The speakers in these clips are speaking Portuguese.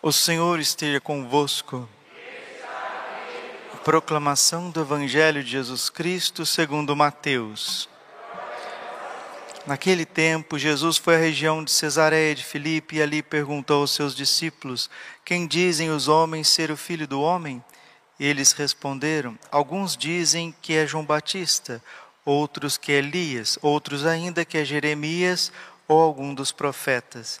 O Senhor esteja convosco. Proclamação do Evangelho de Jesus Cristo segundo Mateus. Naquele tempo, Jesus foi à região de Cesareia de Filipe e ali perguntou aos seus discípulos: Quem dizem os homens ser o filho do homem? Eles responderam: Alguns dizem que é João Batista, outros que é Elias, outros ainda que é Jeremias ou algum dos profetas.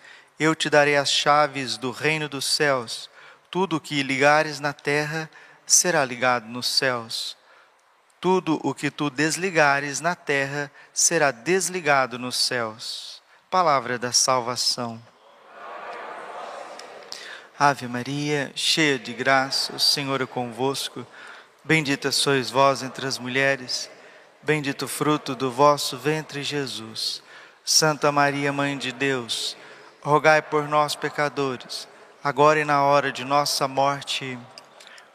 Eu te darei as chaves do reino dos céus. Tudo o que ligares na terra será ligado nos céus. Tudo o que tu desligares na terra será desligado nos céus. Palavra da salvação. Ave Maria, cheia de graça, o Senhor é convosco. Bendita sois vós entre as mulheres, bendito o fruto do vosso ventre, Jesus. Santa Maria, Mãe de Deus, rogai por nós, pecadores, agora e na hora de nossa morte.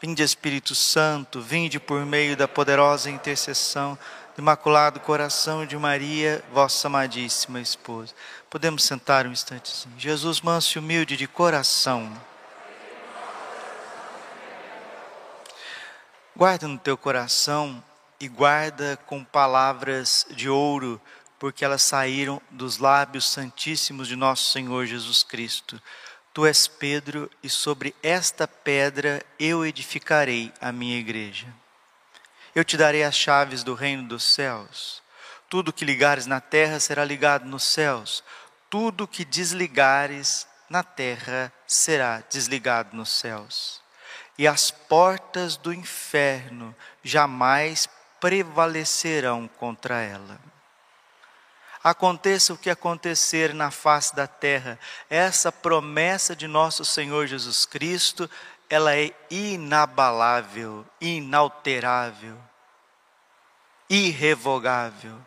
Vinde, Espírito Santo, vinde por meio da poderosa intercessão do Imaculado Coração de Maria, vossa amadíssima esposa. Podemos sentar um instantezinho. Jesus, manso e humilde de coração. Guarda no teu coração e guarda com palavras de ouro porque elas saíram dos lábios santíssimos de nosso Senhor Jesus Cristo. Tu és Pedro, e sobre esta pedra eu edificarei a minha igreja. Eu te darei as chaves do reino dos céus. Tudo que ligares na terra será ligado nos céus. Tudo que desligares na terra será desligado nos céus. E as portas do inferno jamais prevalecerão contra ela aconteça o que acontecer na face da terra, essa promessa de nosso Senhor Jesus Cristo, ela é inabalável, inalterável, irrevogável.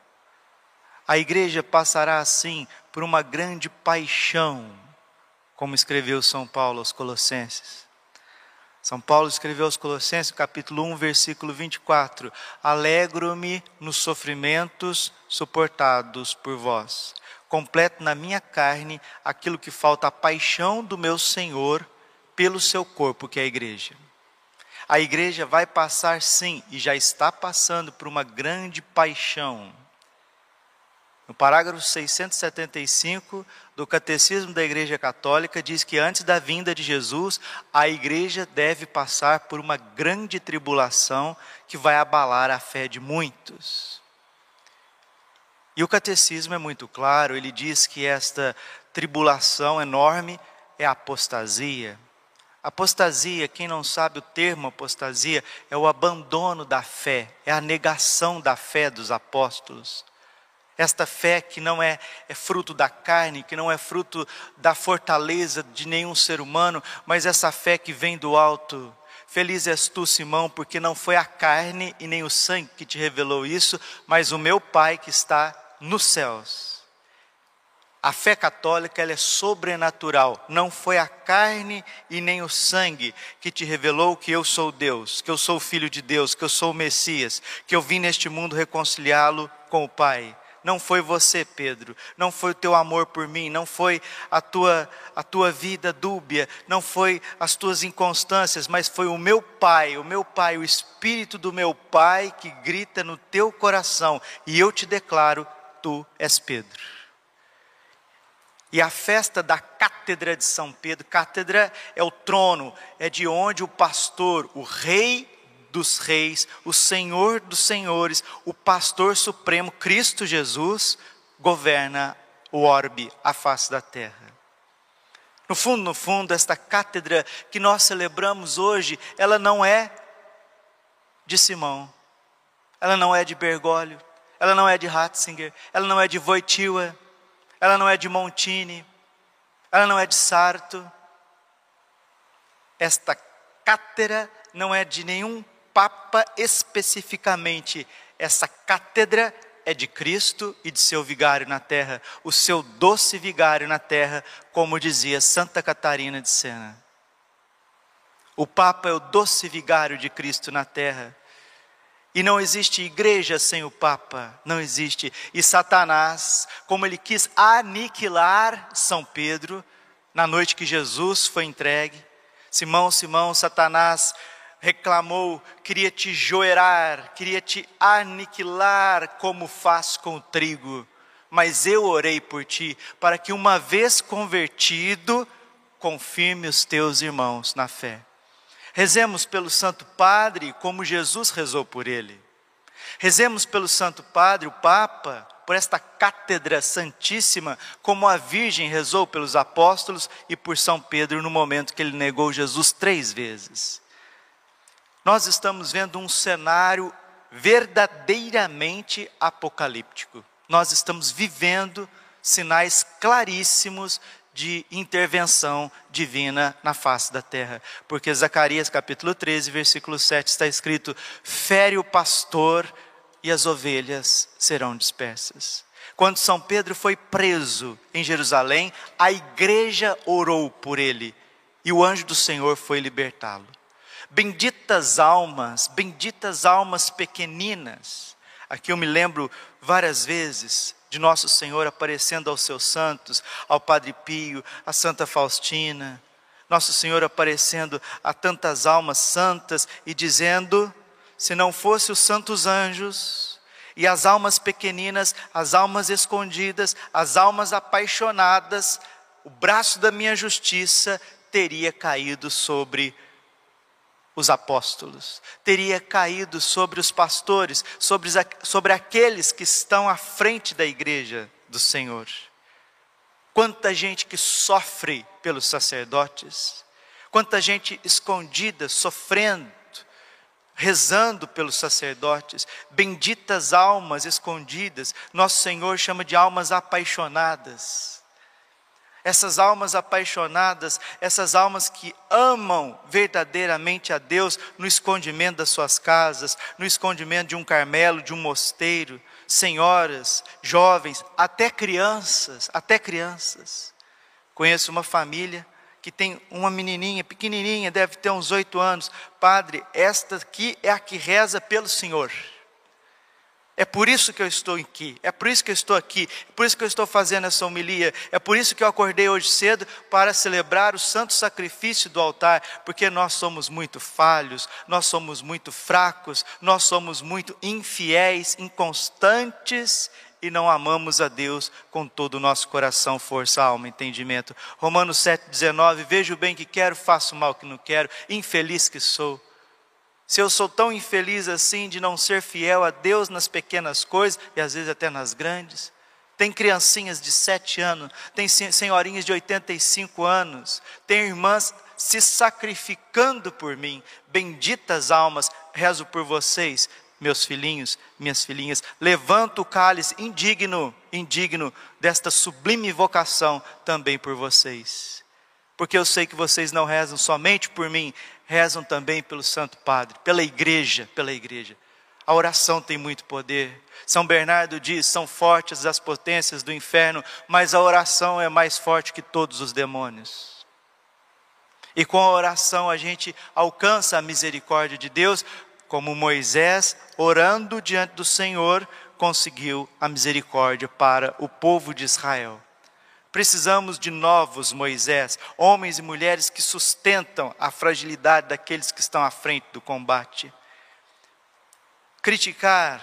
A igreja passará assim por uma grande paixão, como escreveu São Paulo aos Colossenses. São Paulo escreveu aos Colossenses, capítulo 1, versículo 24: Alegro-me nos sofrimentos suportados por vós. Completo na minha carne aquilo que falta a paixão do meu Senhor pelo seu corpo, que é a igreja. A igreja vai passar sim, e já está passando por uma grande paixão no parágrafo 675 do Catecismo da Igreja Católica, diz que antes da vinda de Jesus, a igreja deve passar por uma grande tribulação que vai abalar a fé de muitos. E o catecismo é muito claro, ele diz que esta tribulação enorme é a apostasia. Apostasia, quem não sabe o termo apostasia, é o abandono da fé, é a negação da fé dos apóstolos. Esta fé que não é, é, fruto da carne, que não é fruto da fortaleza de nenhum ser humano, mas essa fé que vem do alto. Feliz és tu, Simão, porque não foi a carne e nem o sangue que te revelou isso, mas o meu Pai que está nos céus. A fé católica ela é sobrenatural. Não foi a carne e nem o sangue que te revelou que eu sou Deus, que eu sou o Filho de Deus, que eu sou o Messias, que eu vim neste mundo reconciliá-lo com o Pai não foi você, Pedro, não foi o teu amor por mim, não foi a tua, a tua vida dúbia, não foi as tuas inconstâncias, mas foi o meu Pai, o meu Pai, o Espírito do meu Pai que grita no teu coração, e eu te declaro: tu és Pedro. E a festa da cátedra de São Pedro, cátedra é o trono, é de onde o pastor, o rei dos reis, o Senhor dos senhores, o pastor supremo, Cristo Jesus, governa o orbe, a face da terra. No fundo, no fundo, esta cátedra que nós celebramos hoje, ela não é de Simão, ela não é de Bergoglio, ela não é de Ratzinger, ela não é de Wojtyła, ela não é de Montini, ela não é de Sarto, esta cátedra não é de nenhum papa especificamente, essa cátedra é de Cristo e de seu vigário na terra, o seu doce vigário na terra, como dizia Santa Catarina de Sena. O Papa é o doce vigário de Cristo na terra. E não existe igreja sem o Papa, não existe. E Satanás, como ele quis aniquilar São Pedro, na noite que Jesus foi entregue, Simão, Simão, Satanás reclamou, queria te joerar, queria te aniquilar, como faz com o trigo. Mas eu orei por ti, para que uma vez convertido, confirme os teus irmãos na fé. Rezemos pelo Santo Padre, como Jesus rezou por ele. Rezemos pelo Santo Padre, o Papa, por esta cátedra santíssima, como a Virgem rezou pelos apóstolos e por São Pedro no momento que ele negou Jesus três vezes. Nós estamos vendo um cenário verdadeiramente apocalíptico. Nós estamos vivendo sinais claríssimos de intervenção divina na face da terra. Porque Zacarias capítulo 13, versículo 7 está escrito: fere o pastor e as ovelhas serão dispersas. Quando São Pedro foi preso em Jerusalém, a igreja orou por ele e o anjo do Senhor foi libertá-lo. Benditas almas, benditas almas pequeninas. Aqui eu me lembro várias vezes de Nosso Senhor aparecendo aos seus santos, ao Padre Pio, a Santa Faustina. Nosso Senhor aparecendo a tantas almas santas e dizendo: se não fosse os santos anjos e as almas pequeninas, as almas escondidas, as almas apaixonadas, o braço da minha justiça teria caído sobre os apóstolos, teria caído sobre os pastores, sobre, sobre aqueles que estão à frente da igreja do Senhor. Quanta gente que sofre pelos sacerdotes, quanta gente escondida, sofrendo, rezando pelos sacerdotes, benditas almas escondidas, nosso Senhor chama de almas apaixonadas essas almas apaixonadas, essas almas que amam verdadeiramente a Deus no escondimento das suas casas, no escondimento de um Carmelo, de um mosteiro, senhoras, jovens, até crianças, até crianças. Conheço uma família que tem uma menininha pequenininha, deve ter uns oito anos. Padre, esta aqui é a que reza pelo Senhor. É por isso que eu estou aqui, é por isso que eu estou aqui, é por isso que eu estou fazendo essa homilia, é por isso que eu acordei hoje cedo para celebrar o santo sacrifício do altar, porque nós somos muito falhos, nós somos muito fracos, nós somos muito infiéis, inconstantes e não amamos a Deus com todo o nosso coração, força, alma, entendimento. Romanos 7,19: Vejo o bem que quero, faço o mal que não quero, infeliz que sou. Se eu sou tão infeliz assim de não ser fiel a Deus nas pequenas coisas e às vezes até nas grandes. Tem criancinhas de sete anos, tem senhorinhas de 85 anos, tem irmãs se sacrificando por mim. Benditas almas, rezo por vocês, meus filhinhos, minhas filhinhas. Levanto o cálice indigno, indigno desta sublime vocação também por vocês. Porque eu sei que vocês não rezam somente por mim, rezam também pelo Santo Padre, pela igreja, pela igreja. A oração tem muito poder. São Bernardo diz: são fortes as potências do inferno, mas a oração é mais forte que todos os demônios. E com a oração a gente alcança a misericórdia de Deus, como Moisés, orando diante do Senhor, conseguiu a misericórdia para o povo de Israel. Precisamos de novos Moisés, homens e mulheres que sustentam a fragilidade daqueles que estão à frente do combate. Criticar,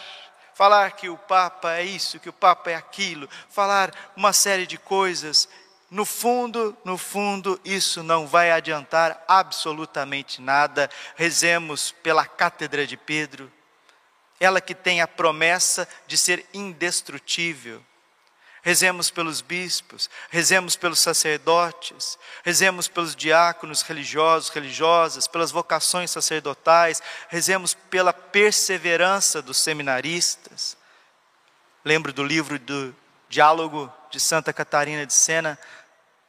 falar que o Papa é isso, que o Papa é aquilo, falar uma série de coisas, no fundo, no fundo, isso não vai adiantar absolutamente nada. Rezemos pela cátedra de Pedro, ela que tem a promessa de ser indestrutível Rezemos pelos bispos, rezemos pelos sacerdotes, rezemos pelos diáconos religiosos, religiosas, pelas vocações sacerdotais, rezemos pela perseverança dos seminaristas. Lembro do livro do Diálogo de Santa Catarina de Sena,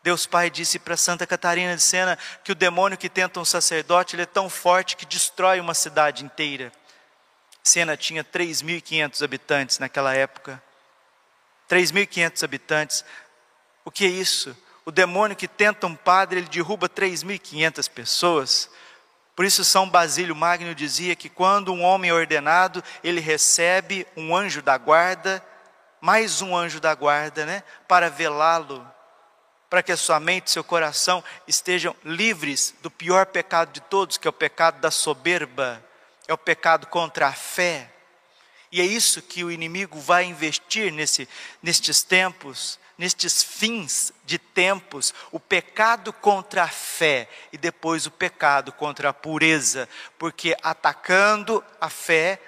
Deus Pai disse para Santa Catarina de Sena que o demônio que tenta um sacerdote ele é tão forte que destrói uma cidade inteira. Sena tinha 3.500 habitantes naquela época. 3.500 habitantes. O que é isso? O demônio que tenta um padre, ele derruba 3.500 pessoas. Por isso, São Basílio Magno dizia que quando um homem é ordenado, ele recebe um anjo da guarda, mais um anjo da guarda, né, para velá-lo, para que a sua mente seu coração estejam livres do pior pecado de todos, que é o pecado da soberba, é o pecado contra a fé. E é isso que o inimigo vai investir nesse, nestes tempos, nestes fins de tempos, o pecado contra a fé e depois o pecado contra a pureza, porque atacando a fé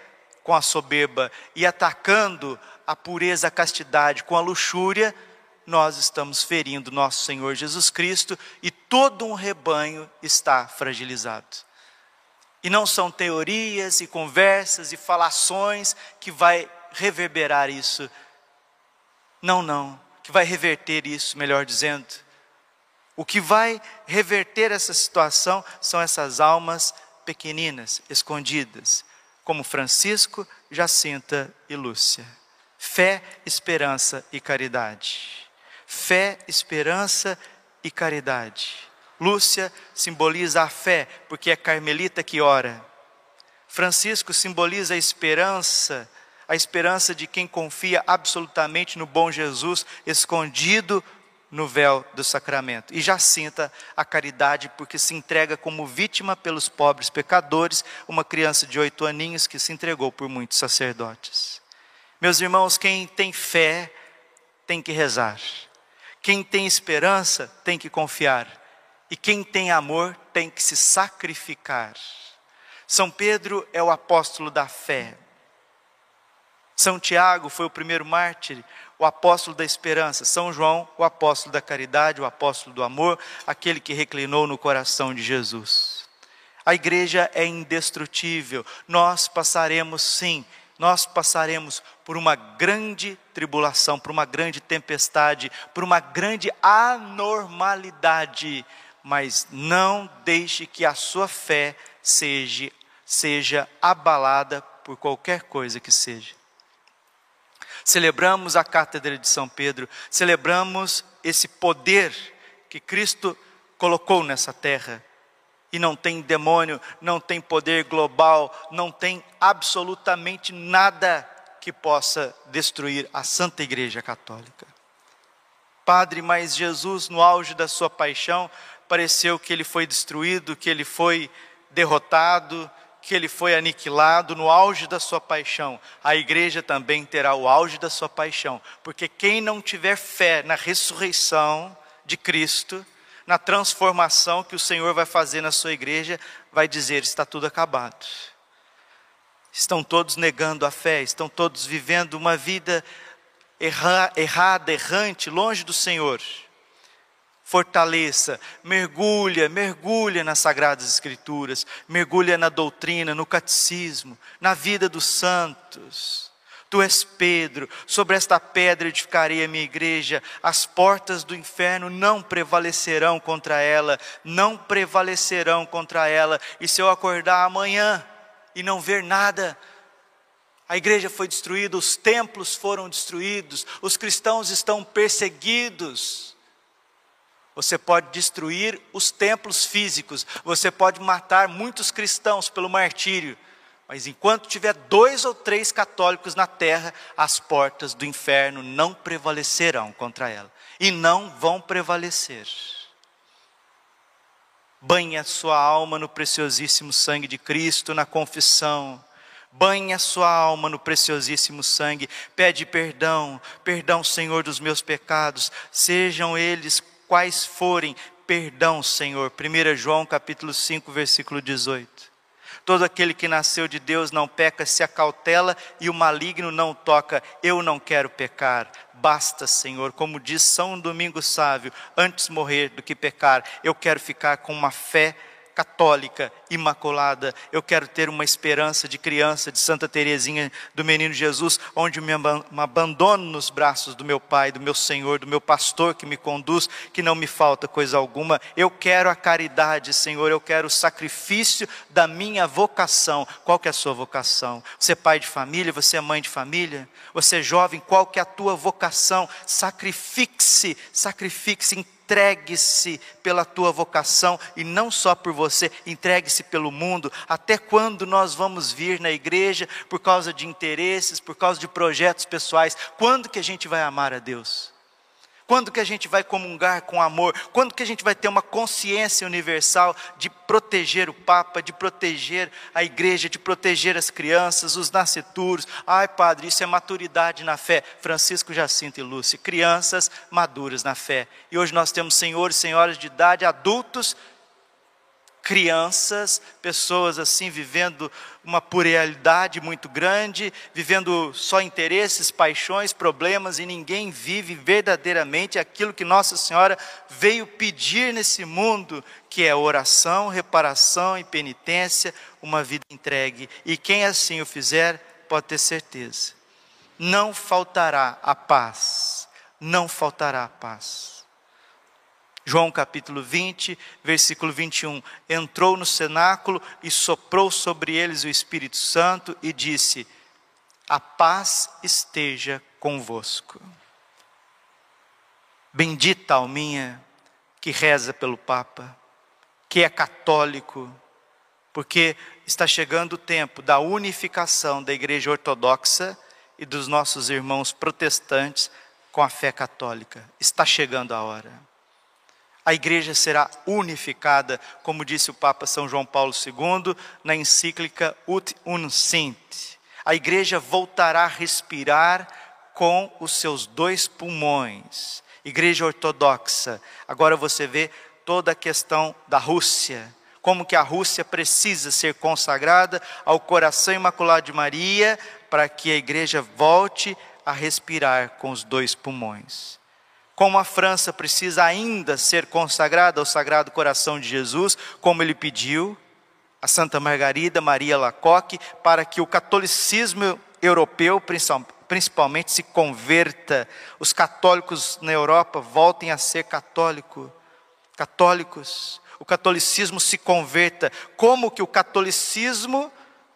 com a soberba e atacando a pureza, a castidade com a luxúria, nós estamos ferindo nosso Senhor Jesus Cristo e todo um rebanho está fragilizado. E não são teorias e conversas e falações que vai reverberar isso. Não, não, que vai reverter isso, melhor dizendo. O que vai reverter essa situação são essas almas pequeninas, escondidas, como Francisco, Jacinta e Lúcia. Fé, esperança e caridade. Fé, esperança e caridade. Lúcia simboliza a fé, porque é carmelita que ora. Francisco simboliza a esperança, a esperança de quem confia absolutamente no bom Jesus escondido no véu do sacramento. E Jacinta, a caridade, porque se entrega como vítima pelos pobres pecadores, uma criança de oito aninhos que se entregou por muitos sacerdotes. Meus irmãos, quem tem fé tem que rezar, quem tem esperança tem que confiar. E quem tem amor tem que se sacrificar. São Pedro é o apóstolo da fé. São Tiago foi o primeiro mártir, o apóstolo da esperança. São João, o apóstolo da caridade, o apóstolo do amor, aquele que reclinou no coração de Jesus. A igreja é indestrutível. Nós passaremos sim nós passaremos por uma grande tribulação, por uma grande tempestade, por uma grande anormalidade mas não deixe que a sua fé seja, seja abalada por qualquer coisa que seja. Celebramos a Cátedra de São Pedro, celebramos esse poder que Cristo colocou nessa terra. E não tem demônio, não tem poder global, não tem absolutamente nada que possa destruir a Santa Igreja Católica. Padre, mas Jesus, no auge da sua paixão, pareceu que ele foi destruído, que ele foi derrotado, que ele foi aniquilado no auge da sua paixão. A igreja também terá o auge da sua paixão, porque quem não tiver fé na ressurreição de Cristo, na transformação que o Senhor vai fazer na sua igreja, vai dizer: está tudo acabado. Estão todos negando a fé, estão todos vivendo uma vida erra, errada, errante, longe do Senhor fortaleça, mergulha, mergulha nas sagradas escrituras, mergulha na doutrina, no catecismo, na vida dos santos. Tu és Pedro, sobre esta pedra edificarei a minha igreja, as portas do inferno não prevalecerão contra ela, não prevalecerão contra ela, e se eu acordar amanhã e não ver nada, a igreja foi destruída, os templos foram destruídos, os cristãos estão perseguidos, você pode destruir os templos físicos, você pode matar muitos cristãos pelo martírio, mas enquanto tiver dois ou três católicos na terra, as portas do inferno não prevalecerão contra ela e não vão prevalecer. Banhe a sua alma no preciosíssimo sangue de Cristo, na confissão. Banhe a sua alma no preciosíssimo sangue. Pede perdão, perdão, Senhor, dos meus pecados, sejam eles quais forem, perdão, Senhor. 1 João capítulo 5, versículo 18. Todo aquele que nasceu de Deus não peca, se acautela e o maligno não toca. Eu não quero pecar. Basta, Senhor, como diz São Domingo Sávio, antes morrer do que pecar. Eu quero ficar com uma fé católica, imaculada. Eu quero ter uma esperança de criança de Santa Teresinha do Menino Jesus, onde me abandono nos braços do meu Pai, do meu Senhor, do meu pastor que me conduz, que não me falta coisa alguma. Eu quero a caridade, Senhor, eu quero o sacrifício da minha vocação. Qual que é a sua vocação? Você é pai de família, você é mãe de família, você é jovem, qual que é a tua vocação? Sacrifique-se, sacrifique-se, entregue-se pela tua vocação e não só por você, entregue-se pelo mundo. Até quando nós vamos vir na igreja por causa de interesses, por causa de projetos pessoais? Quando que a gente vai amar a Deus? Quando que a gente vai comungar com amor? Quando que a gente vai ter uma consciência universal de proteger o Papa, de proteger a igreja, de proteger as crianças, os nasceturos? Ai, Padre, isso é maturidade na fé. Francisco Jacinto e Lúcia, crianças maduras na fé. E hoje nós temos senhores e senhoras de idade, adultos, crianças, pessoas assim vivendo uma puerilidade muito grande, vivendo só interesses, paixões, problemas e ninguém vive verdadeiramente aquilo que Nossa Senhora veio pedir nesse mundo, que é oração, reparação e penitência, uma vida entregue. E quem assim o fizer, pode ter certeza, não faltará a paz, não faltará a paz. João capítulo 20, versículo 21. Entrou no cenáculo e soprou sobre eles o Espírito Santo e disse: A paz esteja convosco. Bendita alminha que reza pelo Papa, que é católico, porque está chegando o tempo da unificação da Igreja Ortodoxa e dos nossos irmãos protestantes com a fé católica. Está chegando a hora a igreja será unificada, como disse o Papa São João Paulo II na encíclica Ut Unsint. A igreja voltará a respirar com os seus dois pulmões. Igreja ortodoxa. Agora você vê toda a questão da Rússia, como que a Rússia precisa ser consagrada ao coração imaculado de Maria para que a igreja volte a respirar com os dois pulmões como a França precisa ainda ser consagrada ao Sagrado Coração de Jesus, como ele pediu a Santa Margarida Maria Lacoque, para que o catolicismo europeu, principalmente, se converta, os católicos na Europa voltem a ser católico, católicos, o catolicismo se converta. Como que o catolicismo,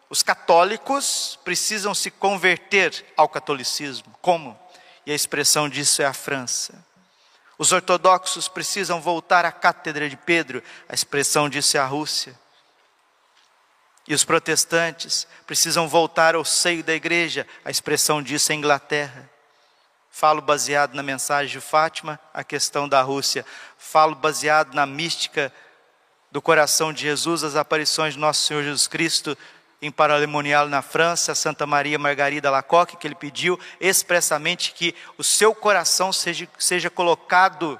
os católicos precisam se converter ao catolicismo? Como? E a expressão disso é a França. Os ortodoxos precisam voltar à cátedra de Pedro, a expressão disso é a Rússia. E os protestantes precisam voltar ao seio da igreja, a expressão disso é a Inglaterra. Falo baseado na mensagem de Fátima, a questão da Rússia. Falo baseado na mística do coração de Jesus, as aparições de nosso Senhor Jesus Cristo, em Paralemonial na França, Santa Maria Margarida Lacoque, que ele pediu expressamente que o seu coração seja, seja colocado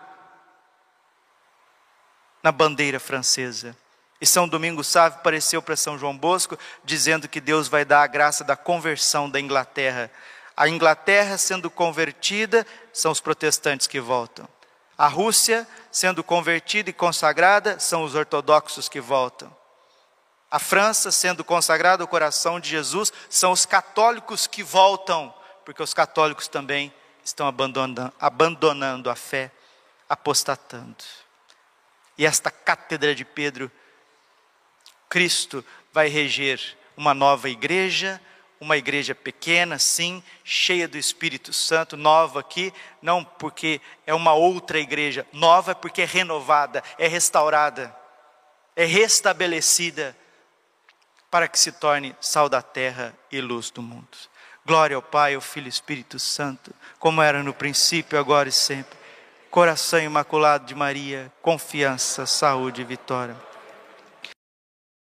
na bandeira francesa. E São Domingos Sávio apareceu para São João Bosco, dizendo que Deus vai dar a graça da conversão da Inglaterra. A Inglaterra sendo convertida, são os protestantes que voltam. A Rússia sendo convertida e consagrada, são os ortodoxos que voltam. A França, sendo consagrada ao coração de Jesus, são os católicos que voltam, porque os católicos também estão abandonando, abandonando a fé, apostatando. E esta cátedra de Pedro, Cristo vai reger uma nova igreja, uma igreja pequena, sim, cheia do Espírito Santo, nova aqui, não porque é uma outra igreja, nova porque é renovada, é restaurada, é restabelecida para que se torne sal da terra e luz do mundo. Glória ao Pai, ao Filho e Espírito Santo, como era no princípio, agora e sempre. Coração imaculado de Maria, confiança, saúde e vitória.